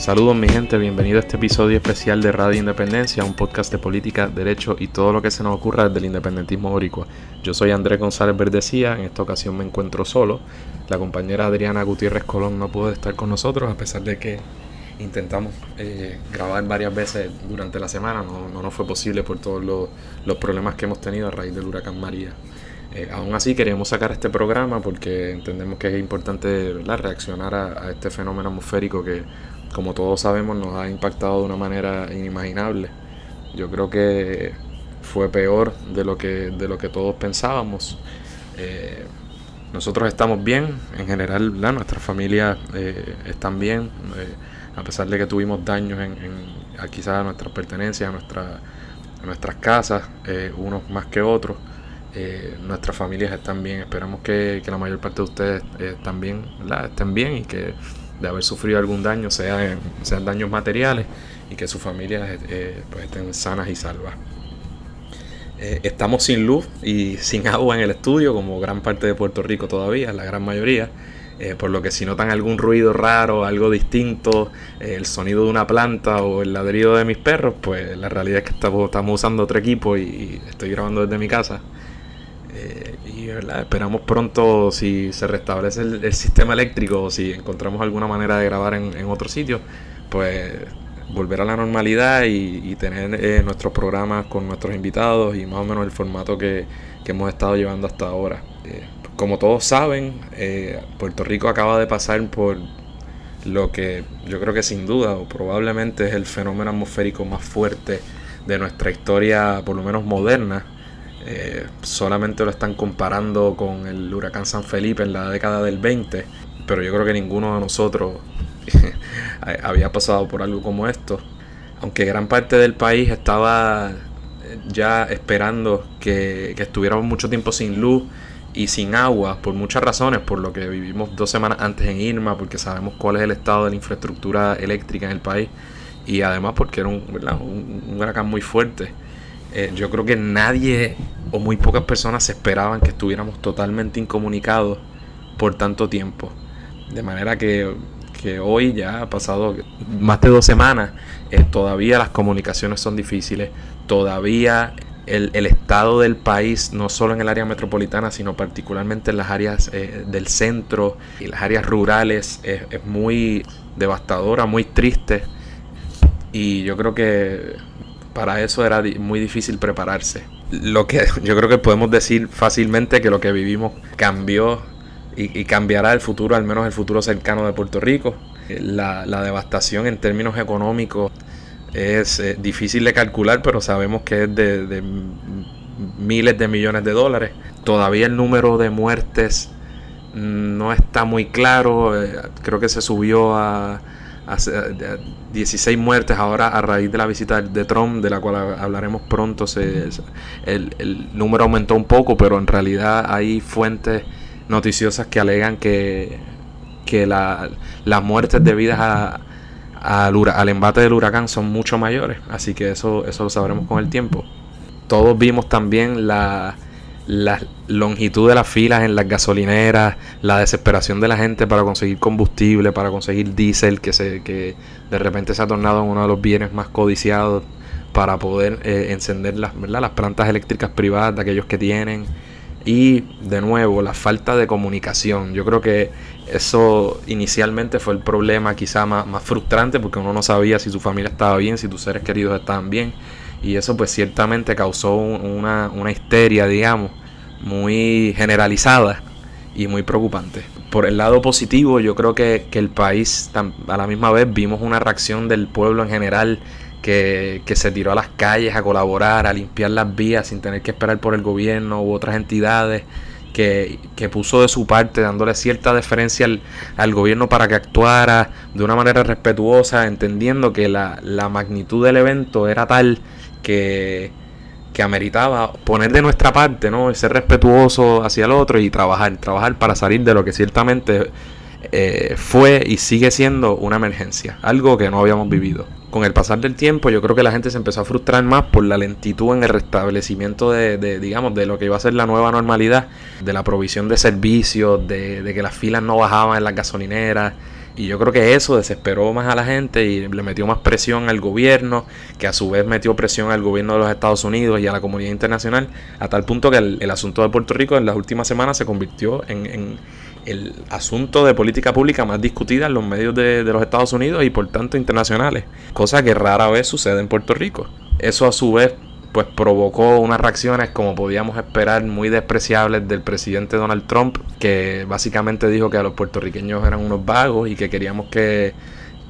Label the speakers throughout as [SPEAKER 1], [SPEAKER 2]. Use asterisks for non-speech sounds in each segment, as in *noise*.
[SPEAKER 1] Saludos mi gente, bienvenido a este episodio especial de Radio Independencia, un podcast de política, derecho y todo lo que se nos ocurra desde el independentismo boricua. Yo soy Andrés González Verdecía, en esta ocasión me encuentro solo. La compañera Adriana Gutiérrez Colón no pudo estar con nosotros a pesar de que intentamos eh, grabar varias veces durante la semana, no, no nos fue posible por todos los, problemas que hemos tenido a raíz del huracán María. Eh, aún así queríamos sacar este programa porque entendemos que es importante reaccionar a, este fenómeno atmosférico que como todos sabemos, nos ha impactado de una manera inimaginable. Yo creo que fue peor de lo que, de lo que todos pensábamos. Eh, nosotros estamos bien, en general nuestras familias eh, están bien, eh, a pesar de que tuvimos daños en, en quizás a nuestras pertenencias, a, nuestra, nuestras casas, unos más que otros. nuestras familias están bien, esperamos que, la mayor parte de ustedes también estén bien y que de haber sufrido algún daño, sea sean daños materiales, y que sus familias eh, pues estén sanas y salvas. Eh, estamos sin luz y sin agua en el estudio, como gran parte de Puerto Rico todavía, la gran mayoría. Eh, por lo que si notan algún ruido raro, algo distinto, el sonido de una planta o el ladrido de mis perros, pues la realidad es que estamos, estamos usando otro equipo y estoy grabando desde mi casa. Eh, esperamos pronto si se restablece el, sistema eléctrico o si encontramos alguna manera de grabar en, otro sitio, pues volver a la normalidad y, tener eh, nuestros programas con nuestros invitados y más o menos el formato que, hemos estado llevando hasta ahora. Eh, como todos saben, Puerto Rico acaba de pasar por lo que yo creo que sin duda o probablemente es el fenómeno atmosférico más fuerte de nuestra historia, por lo menos moderna eh, solamente lo están comparando con el huracán San Felipe en la década del 20, pero yo creo que ninguno de nosotros *laughs* había pasado por algo como esto. Aunque gran parte del país estaba ya esperando que, estuviéramos mucho tiempo sin luz y sin agua por muchas razones, por lo que vivimos dos semanas antes en Irma, porque sabemos cuál es el estado de la infraestructura eléctrica en el país y además porque era un huracán muy fuerte. Eh, yo creo que nadie o muy pocas personas esperaban que estuviéramos totalmente incomunicados por tanto tiempo. De manera que, hoy ya ha pasado más de dos semanas, eh, todavía las comunicaciones son difíciles, todavía el, estado del país, no solo en el área metropolitana, sino particularmente en las áreas eh, del centro y las áreas rurales, es muy devastadora, muy triste. Y yo creo que para eso era muy difícil prepararse. Lo que *laughs* yo creo que podemos decir fácilmente que lo que vivimos cambió y, cambiará el futuro, al menos el futuro cercano de Puerto Rico. La, devastación en términos económicos es eh, difícil de calcular, pero sabemos que es de, miles de millones de dólares. Todavía el número de muertes no está muy claro. Eh, creo que se subió a 16 muertes ahora a raíz de la visita de Trump, de la cual hablaremos pronto. Se, el, número aumentó un poco, pero en realidad hay fuentes noticiosas que alegan que, que la, las muertes debidas a, al, embate del huracán son mucho mayores. Así que eso, eso lo sabremos con el tiempo. Todos vimos también la la longitud de las filas en las gasolineras, la desesperación de la gente para conseguir combustible, para conseguir diésel, que, se, que de repente se ha tornado uno de los bienes más codiciados para poder eh, encender las, las plantas eléctricas privadas de aquellos que tienen. Y de nuevo, la falta de comunicación. Yo creo que eso inicialmente fue el problema quizá más, más frustrante porque uno no sabía si su familia estaba bien, si tus seres queridos estaban bien y eso pues ciertamente causó una, una histeria, digamos, muy generalizada y muy preocupante. Por el lado positivo, yo creo que, el país, a la misma vez, vimos una reacción del pueblo en general que, se tiró a las calles a colaborar, a limpiar las vías sin tener que esperar por el gobierno u otras entidades. Que, puso de su parte, dándole cierta deferencia al, gobierno para que actuara de una manera respetuosa, entendiendo que la, la magnitud del evento era tal que, que ameritaba poner de nuestra parte, ¿no? Ser respetuoso hacia el otro y trabajar, trabajar para salir de lo que ciertamente eh, fue y sigue siendo una emergencia, algo que no habíamos vivido. Con el pasar del tiempo, yo creo que la gente se empezó a frustrar más por la lentitud en el restablecimiento de, digamos, de lo que iba a ser la nueva normalidad, de la provisión de servicios, de, de que las filas no bajaban en las gasolineras, Y yo creo que eso desesperó más a la gente y le metió más presión al gobierno, que a su vez metió presión al gobierno de los Estados Unidos y a la comunidad internacional, a tal punto que el, asunto de Puerto Rico en las últimas semanas se convirtió en, el asunto de política pública más discutida en los medios de, de los Estados Unidos y por tanto internacionales, cosa que rara vez sucede en Puerto Rico. Eso a su vez pues provocó unas reacciones como podíamos esperar muy despreciables del presidente Donald Trump, que básicamente dijo que a los puertorriqueños eran unos vagos y que queríamos que,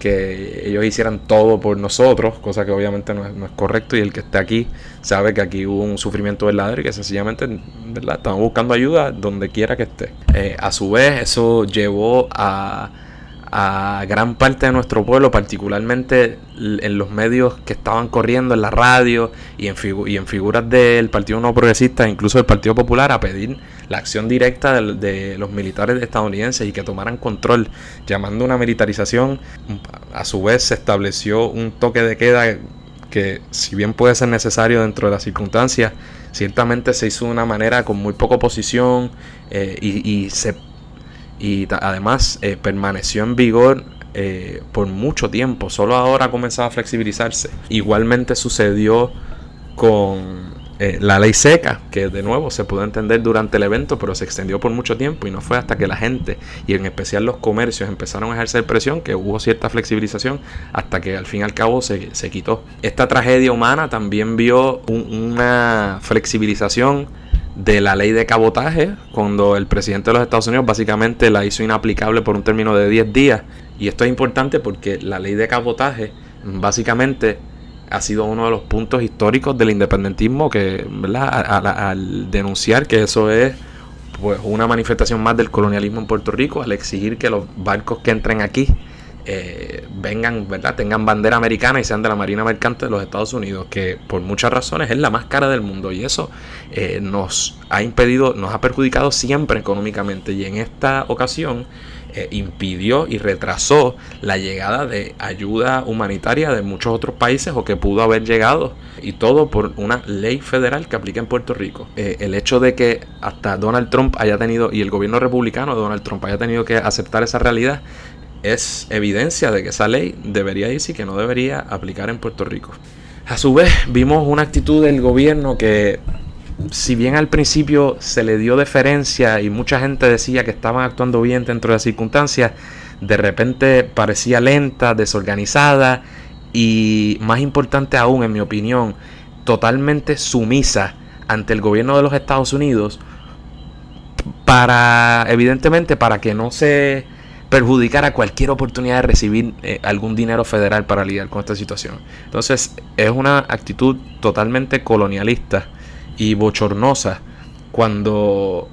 [SPEAKER 1] ellos hicieran todo por nosotros, cosa que obviamente no es, no correcto y el que esté aquí sabe que aquí hubo un sufrimiento verdadero y que sencillamente ¿verdad? buscando ayuda donde quiera que esté. Eh, a su vez eso llevó a a gran parte de nuestro pueblo, particularmente en los medios que estaban corriendo, en la radio y en, y en figuras del Partido No Progresista, incluso del Partido Popular, a pedir la acción directa de, los militares estadounidenses y que tomaran control, llamando una militarización. A su vez se estableció un toque de queda que, si bien puede ser necesario dentro de las circunstancias, ciertamente se hizo de una manera con muy poca oposición eh, y, y se y además eh, permaneció en vigor eh, por mucho tiempo, solo ahora ha comenzado a flexibilizarse. Igualmente sucedió con eh, la ley seca, que de nuevo se pudo entender durante el evento, pero se extendió por mucho tiempo y no fue hasta que la gente y en especial los comercios empezaron a ejercer presión que hubo cierta flexibilización hasta que al fin y al cabo se, quitó. Esta tragedia humana también vio una flexibilización de la ley de cabotaje, cuando el presidente de los Estados Unidos básicamente la hizo inaplicable por un término de 10 días. Y esto es importante porque la ley de cabotaje básicamente ha sido uno de los puntos históricos del independentismo que, ¿verdad? Al, denunciar que eso es pues una manifestación más del colonialismo en Puerto Rico, al exigir que los barcos que entren aquí eh, vengan, ¿verdad? Tengan bandera americana y sean de la Marina Mercante de los Estados Unidos, que por muchas razones es la más cara del mundo y eso eh, nos ha impedido, nos ha perjudicado siempre económicamente y en esta ocasión eh, impidió y retrasó la llegada de ayuda humanitaria de muchos otros países o que pudo haber llegado y todo por una ley federal que aplica en Puerto Rico. el hecho de que hasta Donald Trump haya tenido y el gobierno republicano de Donald Trump haya tenido que aceptar esa realidad es evidencia de que esa ley debería irse y que no debería aplicar en Puerto Rico. A su vez, vimos una actitud del gobierno que, si bien al principio se le dio deferencia y mucha gente decía que estaban actuando bien dentro de las circunstancias, de repente parecía lenta, desorganizada y, más importante aún, en mi opinión, totalmente sumisa ante el gobierno de los Estados Unidos para, evidentemente, para que no se perjudicar a cualquier oportunidad de recibir eh, algún dinero federal para lidiar con esta situación. Entonces es una actitud totalmente colonialista y bochornosa cuando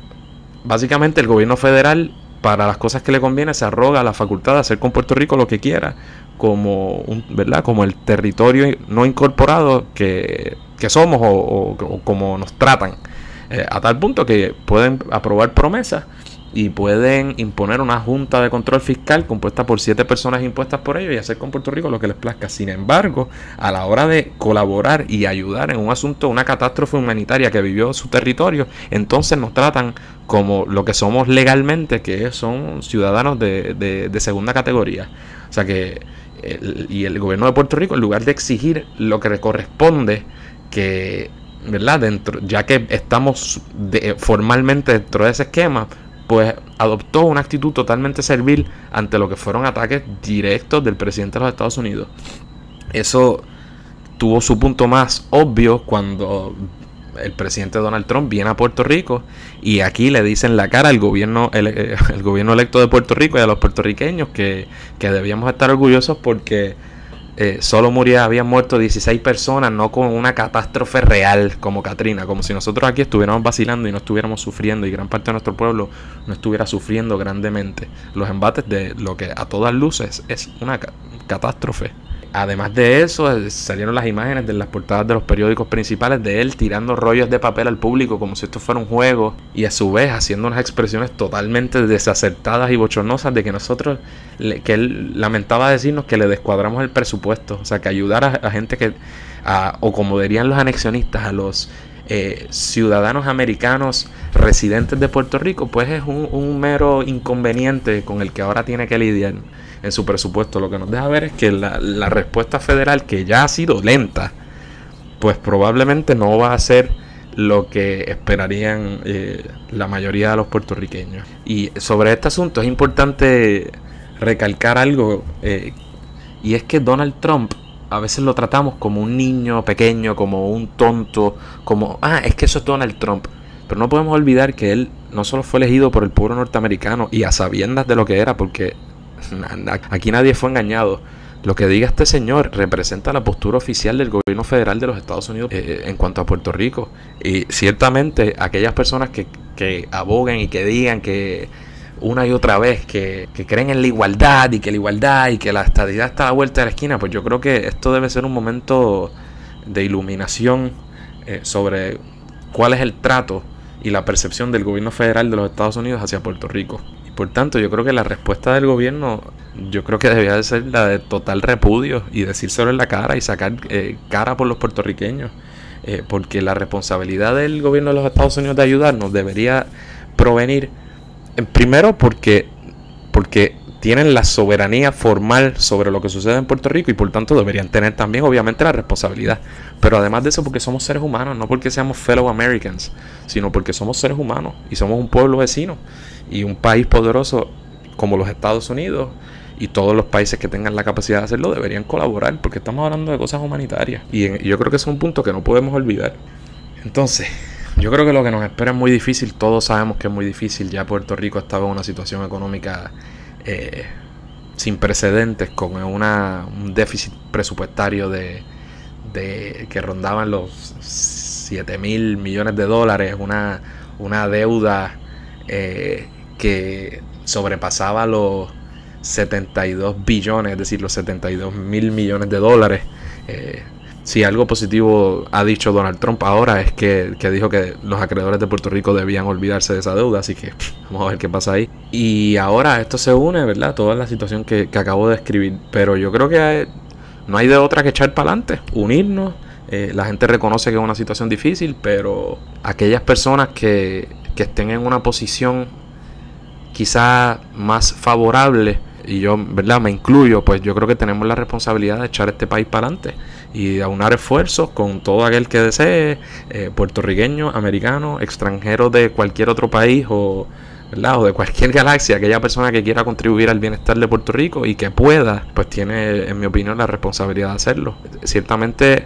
[SPEAKER 1] básicamente el gobierno federal para las cosas que le conviene se arroga la facultad de hacer con Puerto Rico lo que quiera como un, ¿verdad? como el territorio no incorporado que, somos o, como nos tratan eh, a tal punto que pueden aprobar promesas y pueden imponer una junta de control fiscal compuesta por siete personas impuestas por ellos y hacer con Puerto Rico lo que les plazca. Sin embargo, a la hora de colaborar y ayudar en un asunto, una catástrofe humanitaria que vivió su territorio, entonces nos tratan como lo que somos legalmente, que son ciudadanos de, segunda categoría. O sea que, y el gobierno de Puerto Rico, en lugar de exigir lo que le corresponde, que ¿verdad? Dentro, ya que estamos formalmente dentro de ese esquema, pues adoptó una actitud totalmente servil ante lo que fueron ataques directos del presidente de los Estados Unidos. Eso tuvo su punto más obvio cuando el presidente Donald Trump viene a Puerto Rico y aquí le dicen la cara al gobierno, el, eh, *laughs* gobierno electo de Puerto Rico y a los puertorriqueños que, que debíamos estar orgullosos porque eh, solo murió, habían muerto 16 personas, no con una catástrofe real como Katrina, como si nosotros aquí estuviéramos vacilando y no estuviéramos sufriendo y gran parte de nuestro pueblo no estuviera sufriendo grandemente. Los embates de lo que a todas luces es una catástrofe. Además de eso, eh, salieron las imágenes de las portadas de los periódicos principales de él tirando rollos de papel al público como si esto fuera un juego y a su vez haciendo unas expresiones totalmente desacertadas y bochornosas de que nosotros, que él lamentaba decirnos que le descuadramos el presupuesto, o sea, que ayudar a, gente que, o como dirían los anexionistas, a los eh, ciudadanos americanos residentes de Puerto Rico, pues es un, mero inconveniente con el que ahora tiene que lidiar en su presupuesto. Lo que nos deja ver es que la, la respuesta federal, que ya ha sido lenta, pues probablemente no va a ser lo que esperarían eh, la mayoría de los puertorriqueños. Y sobre este asunto es importante recalcar algo, eh, y es que Donald Trump a veces lo tratamos como un niño pequeño, como un tonto, como, ah, es que eso es Donald Trump. Pero no podemos olvidar que él no solo fue elegido por el pueblo norteamericano y a sabiendas de lo que era, porque *laughs* aquí nadie fue engañado lo que diga este señor representa la postura oficial del gobierno federal de los Estados Unidos eh, en cuanto a Puerto Rico. Y ciertamente aquellas personas que, que aboguen y que digan que una y otra vez que, creen en la igualdad y que la igualdad y que la estadidad está a la vuelta de la esquina, pues yo creo que esto debe ser un momento de iluminación eh, sobre cuál es el trato y la percepción del gobierno federal de los Estados Unidos hacia Puerto Rico. Por tanto, yo creo que la respuesta del gobierno yo creo que debía de ser la de total repudio y decírselo en la cara y sacar eh, cara por los puertorriqueños. Eh, porque la responsabilidad del gobierno de los Estados Unidos de ayudarnos debería provenir, en primero, porque, porque tienen la soberanía formal sobre lo que sucede en Puerto Rico y por tanto deberían tener también obviamente la responsabilidad. Pero además de eso porque somos seres humanos, no porque seamos fellow Americans, sino porque somos seres humanos y somos un pueblo vecino y un país poderoso como los Estados Unidos y todos los países que tengan la capacidad de hacerlo deberían colaborar porque estamos hablando de cosas humanitarias y, yo creo que es un punto que no podemos olvidar. Entonces, yo creo que lo que nos espera es muy difícil, todos sabemos que es muy difícil, ya Puerto Rico estaba en una situación económica eh, sin precedentes, con una, un déficit presupuestario de, de que rondaban los 7 mil millones de dólares, una, una deuda eh, que sobrepasaba los 72 billones, es decir, los 72 mil millones de dólares. Eh, si algo positivo ha dicho Donald Trump ahora es que, dijo que los acreedores de Puerto Rico debían olvidarse de esa deuda, así que vamos a ver qué pasa ahí. Y ahora esto se une, ¿verdad? Toda la situación que, acabo de escribir, pero yo creo que no hay de otra que echar para adelante, unirnos. Eh, la gente reconoce que es una situación difícil, pero aquellas personas que, que estén en una posición quizá más favorable y yo, ¿verdad? Me incluyo, pues yo creo que tenemos la responsabilidad de echar este país para adelante y aunar esfuerzos con todo aquel que desee, eh, puertorriqueño, americano, extranjero de cualquier otro país o, ¿verdad? o de cualquier *laughs* galaxia, aquella persona que quiera contribuir al bienestar de Puerto Rico y que pueda, pues tiene, en mi opinión, la responsabilidad de hacerlo. Ciertamente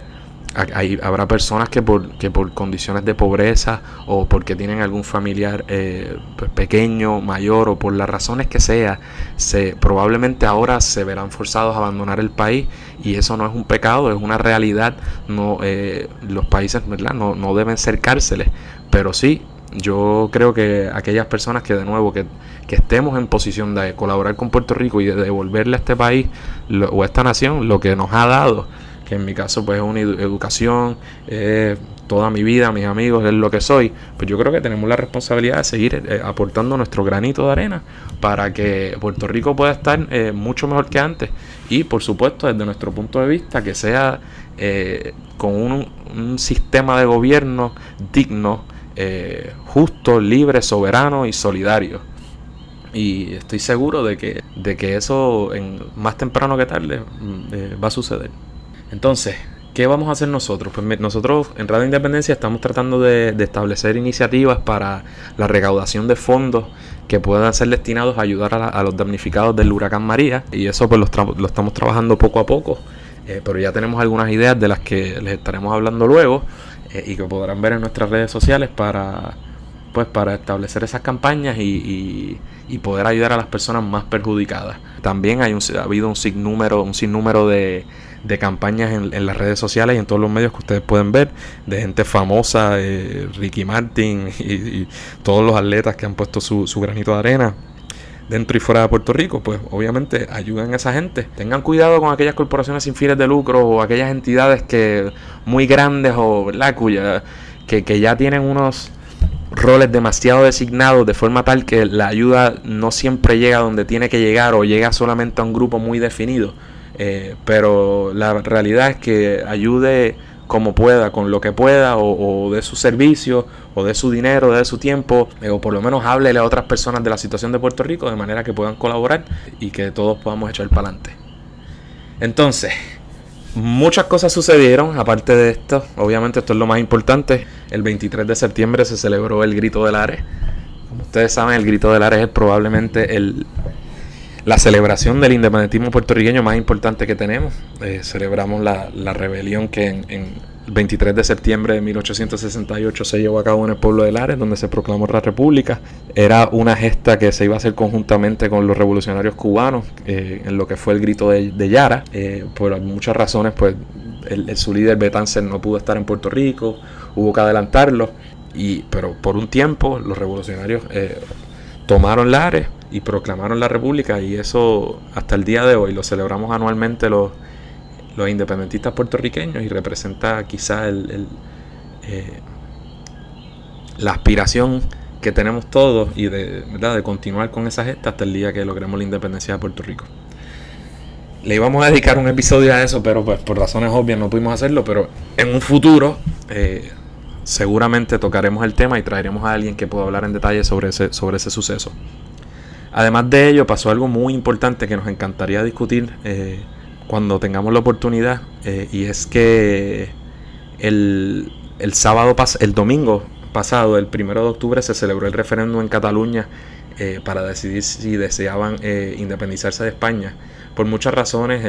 [SPEAKER 1] habrá personas que por, que por condiciones de pobreza o porque tienen algún familiar eh, pequeño, mayor o por las razones que sea, se, probablemente ahora se verán forzados a abandonar el país y eso no es un pecado, es una realidad. No, eh, los países ¿verdad? No, no deben ser cárceles, pero sí yo creo que aquellas personas que de nuevo que, que, estemos en posición de colaborar con Puerto Rico y de devolverle a este país o a esta nación lo que nos ha dado en mi caso pues es una educación, toda mi vida, mis amigos, es lo que soy, pues yo creo que tenemos la responsabilidad de seguir eh, aportando nuestro granito de arena para que Puerto Rico pueda estar eh, mucho mejor que antes y por supuesto desde nuestro punto de vista que sea eh, con un, sistema de gobierno digno, justo, libre, soberano y solidario. Y estoy seguro de que, de que eso en, más temprano que tarde va a suceder. Entonces, ¿qué vamos a hacer nosotros? Pues nosotros en Radio Independencia estamos tratando de, establecer iniciativas para la recaudación de fondos que puedan ser destinados a ayudar a, los damnificados del huracán María. Y eso pues lo, estamos trabajando poco a poco. Eh, pero ya tenemos algunas ideas de las que les estaremos hablando luego eh, y que podrán ver en nuestras redes sociales para pues para establecer esas campañas y, poder ayudar a las personas más perjudicadas. También hay un, ha habido un sinnúmero, un sinnúmero de, de campañas en, las redes sociales y en todos los medios que ustedes pueden ver, de gente famosa, eh, Ricky Martin *laughs* y, todos los atletas que han puesto su, su granito de arena dentro y fuera de Puerto Rico, pues obviamente ayuden a esa gente. Tengan cuidado con aquellas corporaciones sin fines de lucro o aquellas entidades que muy grandes o ¿verdad? Cuya, que, que ya tienen unos roles demasiado designados de forma tal que la ayuda no siempre llega donde tiene que llegar o llega solamente a un grupo muy definido. Eh, pero la realidad es que ayude como pueda, con lo que pueda, o, de su servicio, o de su dinero, de su tiempo, eh, o por lo menos háblele a otras personas de la situación de Puerto Rico de manera que puedan colaborar y que todos podamos echar para adelante. Entonces, muchas cosas sucedieron, aparte de esto, obviamente esto es lo más importante, el 23 de septiembre se celebró el Grito del Ares. Como ustedes saben, el Grito del Ares es probablemente el, la celebración del independentismo puertorriqueño más importante que tenemos. Eh, celebramos la, rebelión que en, el 23 de septiembre de 1868 se llevó a cabo en el pueblo de Lares, donde se proclamó la República. Era una gesta que se iba a hacer conjuntamente con los revolucionarios cubanos, eh, en lo que fue el grito de, Yara. Eh, por muchas razones, pues el, su líder Betancer no pudo estar en Puerto Rico, hubo que adelantarlo. Y, pero por un tiempo los revolucionarios tomaron Lares y proclamaron la república y eso hasta el día de hoy lo celebramos anualmente los, los independentistas puertorriqueños y representa quizá el, eh, la aspiración que tenemos todos y de, ¿verdad? de continuar con esa gesta hasta el día que logremos la independencia de Puerto Rico. Le íbamos a dedicar un episodio a eso, pero pues por razones obvias no pudimos hacerlo, pero en un futuro eh, seguramente tocaremos el tema y traeremos a alguien que pueda hablar en detalle sobre ese, sobre ese suceso. Además de ello, pasó algo muy importante que nos encantaría discutir eh, cuando tengamos la oportunidad, eh, y es que el, el sábado, el domingo pasado, el primero de octubre, se celebró el referéndum en Cataluña eh, para decidir si deseaban independizarse de España. Por muchas razones,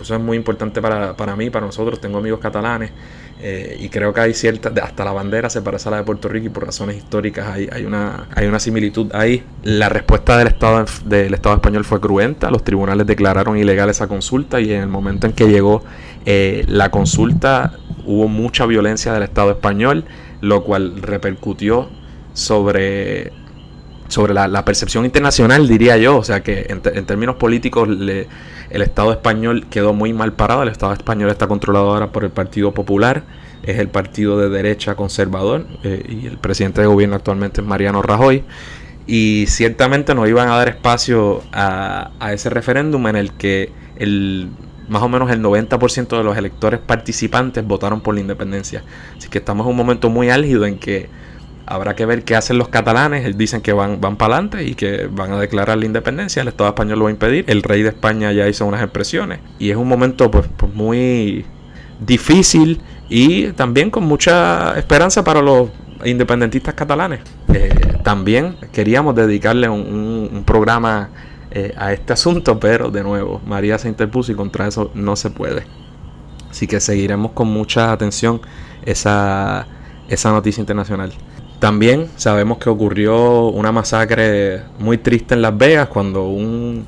[SPEAKER 1] eso es muy importante para, para mí, para nosotros. Tengo amigos catalanes eh, y creo que hay cierta, hasta la bandera se parece a la de Puerto Rico y por razones históricas hay, hay, una, hay una similitud ahí. La respuesta del Estado, del Estado español fue cruenta, los tribunales declararon ilegal esa consulta y en el momento en que llegó eh, la consulta hubo mucha violencia del Estado español, lo cual repercutió sobre sobre la, percepción internacional, diría yo. O sea que en, términos políticos le, el Estado español quedó muy mal parado. El Estado español está controlado ahora por el Partido Popular, es el partido de derecha conservador eh, y el presidente de gobierno actualmente es Mariano Rajoy. Y ciertamente no iban a dar espacio a, ese referéndum en el que el, más o menos el 90% de los electores participantes votaron por la independencia. Así que estamos en un momento muy álgido en que Habrá que ver qué hacen los catalanes. Dicen que van, van para adelante y que van a declarar la independencia. El Estado español lo va a impedir. El rey de España ya hizo unas expresiones. Y es un momento pues, pues muy difícil y también con mucha esperanza para los independentistas catalanes. Eh, también queríamos dedicarle un, programa eh, a este asunto, pero de nuevo, María se interpuso y contra eso no se puede. Así que seguiremos con mucha atención esa, esa noticia internacional. También sabemos que ocurrió una masacre muy triste en Las Vegas cuando un,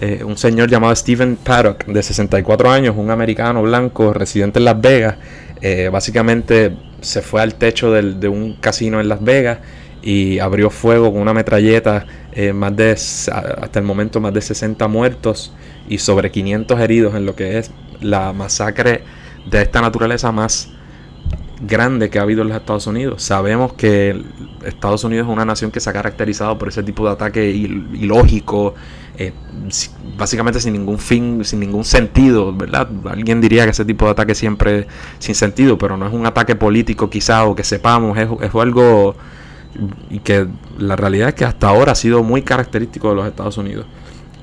[SPEAKER 1] eh, un señor llamado Stephen Paddock, de 64 años, un americano blanco residente en Las Vegas, eh, básicamente se fue al techo de un casino en Las Vegas y abrió fuego con una metralleta, eh, más de, hasta el momento más de 60 muertos y sobre 500 heridos en lo que es la masacre de esta naturaleza más grande que ha habido en los Estados Unidos. Sabemos que Estados Unidos es una nación que se ha caracterizado por ese tipo de ataque ilógico, eh, básicamente sin ningún fin, sin ningún sentido, ¿verdad? Alguien diría que ese tipo de ataque siempre sin sentido, pero no es un ataque político quizá o que sepamos, es, es algo y que la realidad es que hasta ahora ha sido muy característico de los Estados Unidos.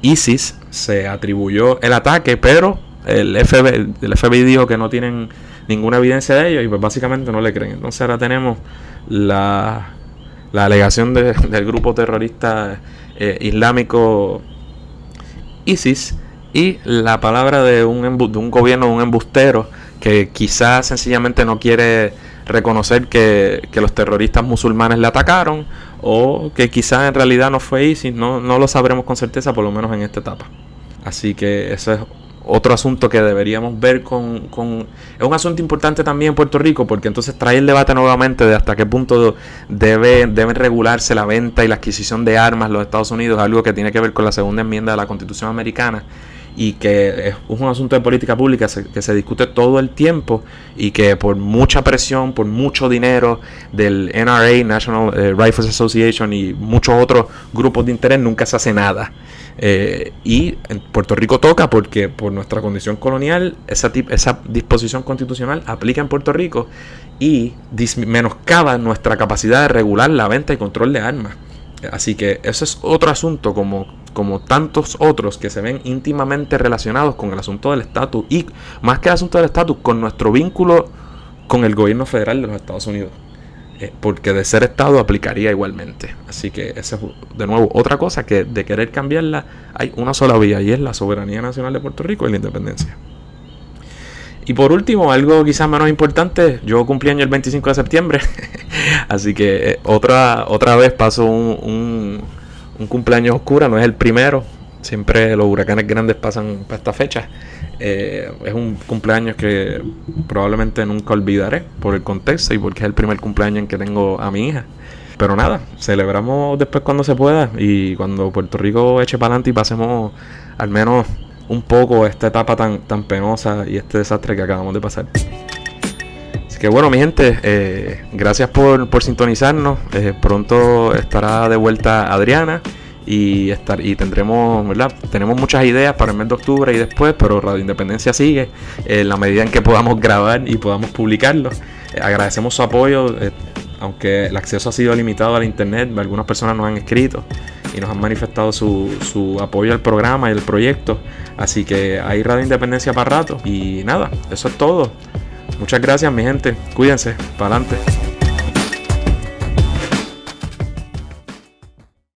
[SPEAKER 1] ISIS se atribuyó el ataque, pero el FBI, el FBI dijo que no tienen ninguna evidencia de ello y pues básicamente no le creen. Entonces ahora tenemos la, la alegación *laughs* del grupo terrorista eh, islámico ISIS y la palabra de un, de un gobierno, un embustero que quizás sencillamente no quiere reconocer que, que, los terroristas musulmanes le atacaron o que quizás en realidad no fue ISIS, no, no lo sabremos con certeza por lo menos en esta etapa. Así que eso es otro asunto que deberíamos ver con, Es un asunto importante también en Puerto Rico porque entonces trae el debate nuevamente de hasta qué punto debe, deben regularse la venta y la adquisición de armas en los Estados Unidos, algo que tiene que ver con la segunda enmienda de la Constitución americana y que es un asunto de política pública que se discute todo el tiempo y que por mucha presión, por mucho dinero del NRA, National eh, Rifles Association y muchos otros grupos de interés nunca se hace nada. Eh, y en Puerto Rico toca porque por nuestra condición colonial esa, esa disposición constitucional aplica en Puerto Rico y menoscaba nuestra capacidad de regular la venta y control de armas. Así que ese es otro asunto como, como tantos otros que se ven íntimamente relacionados con el asunto del estatus y más que el asunto del estatus, con nuestro vínculo con el gobierno federal de los Estados Unidos. Eh, porque de ser Estado aplicaría igualmente. Así que esa es de nuevo otra cosa que de querer cambiarla hay una sola vía y es la soberanía nacional de Puerto Rico y la independencia. Y por último, algo quizás menos importante, yo cumplí año el 25 de septiembre, *laughs* así que eh, otra, otra vez paso un, cumpleaños oscura, no es el primero, siempre los huracanes grandes pasan para esta fecha. Eh, es un cumpleaños que probablemente nunca olvidaré por el contexto y porque es el primer cumpleaños en que tengo a mi hija. Pero nada, celebramos después cuando se pueda y cuando Puerto Rico eche para adelante y pasemos al menos un poco esta etapa tan, tan penosa y este desastre que acabamos de pasar. Así que bueno, mi gente, eh, gracias por, por sintonizarnos. Eh, pronto estará de vuelta Adriana y estar y tendremos, ¿verdad? Tenemos muchas ideas para el mes de octubre y después, pero Radio Independencia sigue en la medida en que podamos grabar y podamos publicarlo. Eh, agradecemos su apoyo, aunque el acceso ha sido limitado al internet, algunas personas nos han escrito y nos han manifestado su, su apoyo al programa y al proyecto. Así que hay Radio Independencia para rato. Y nada, eso es todo. Muchas gracias, mi gente. Cuídense. Para adelante.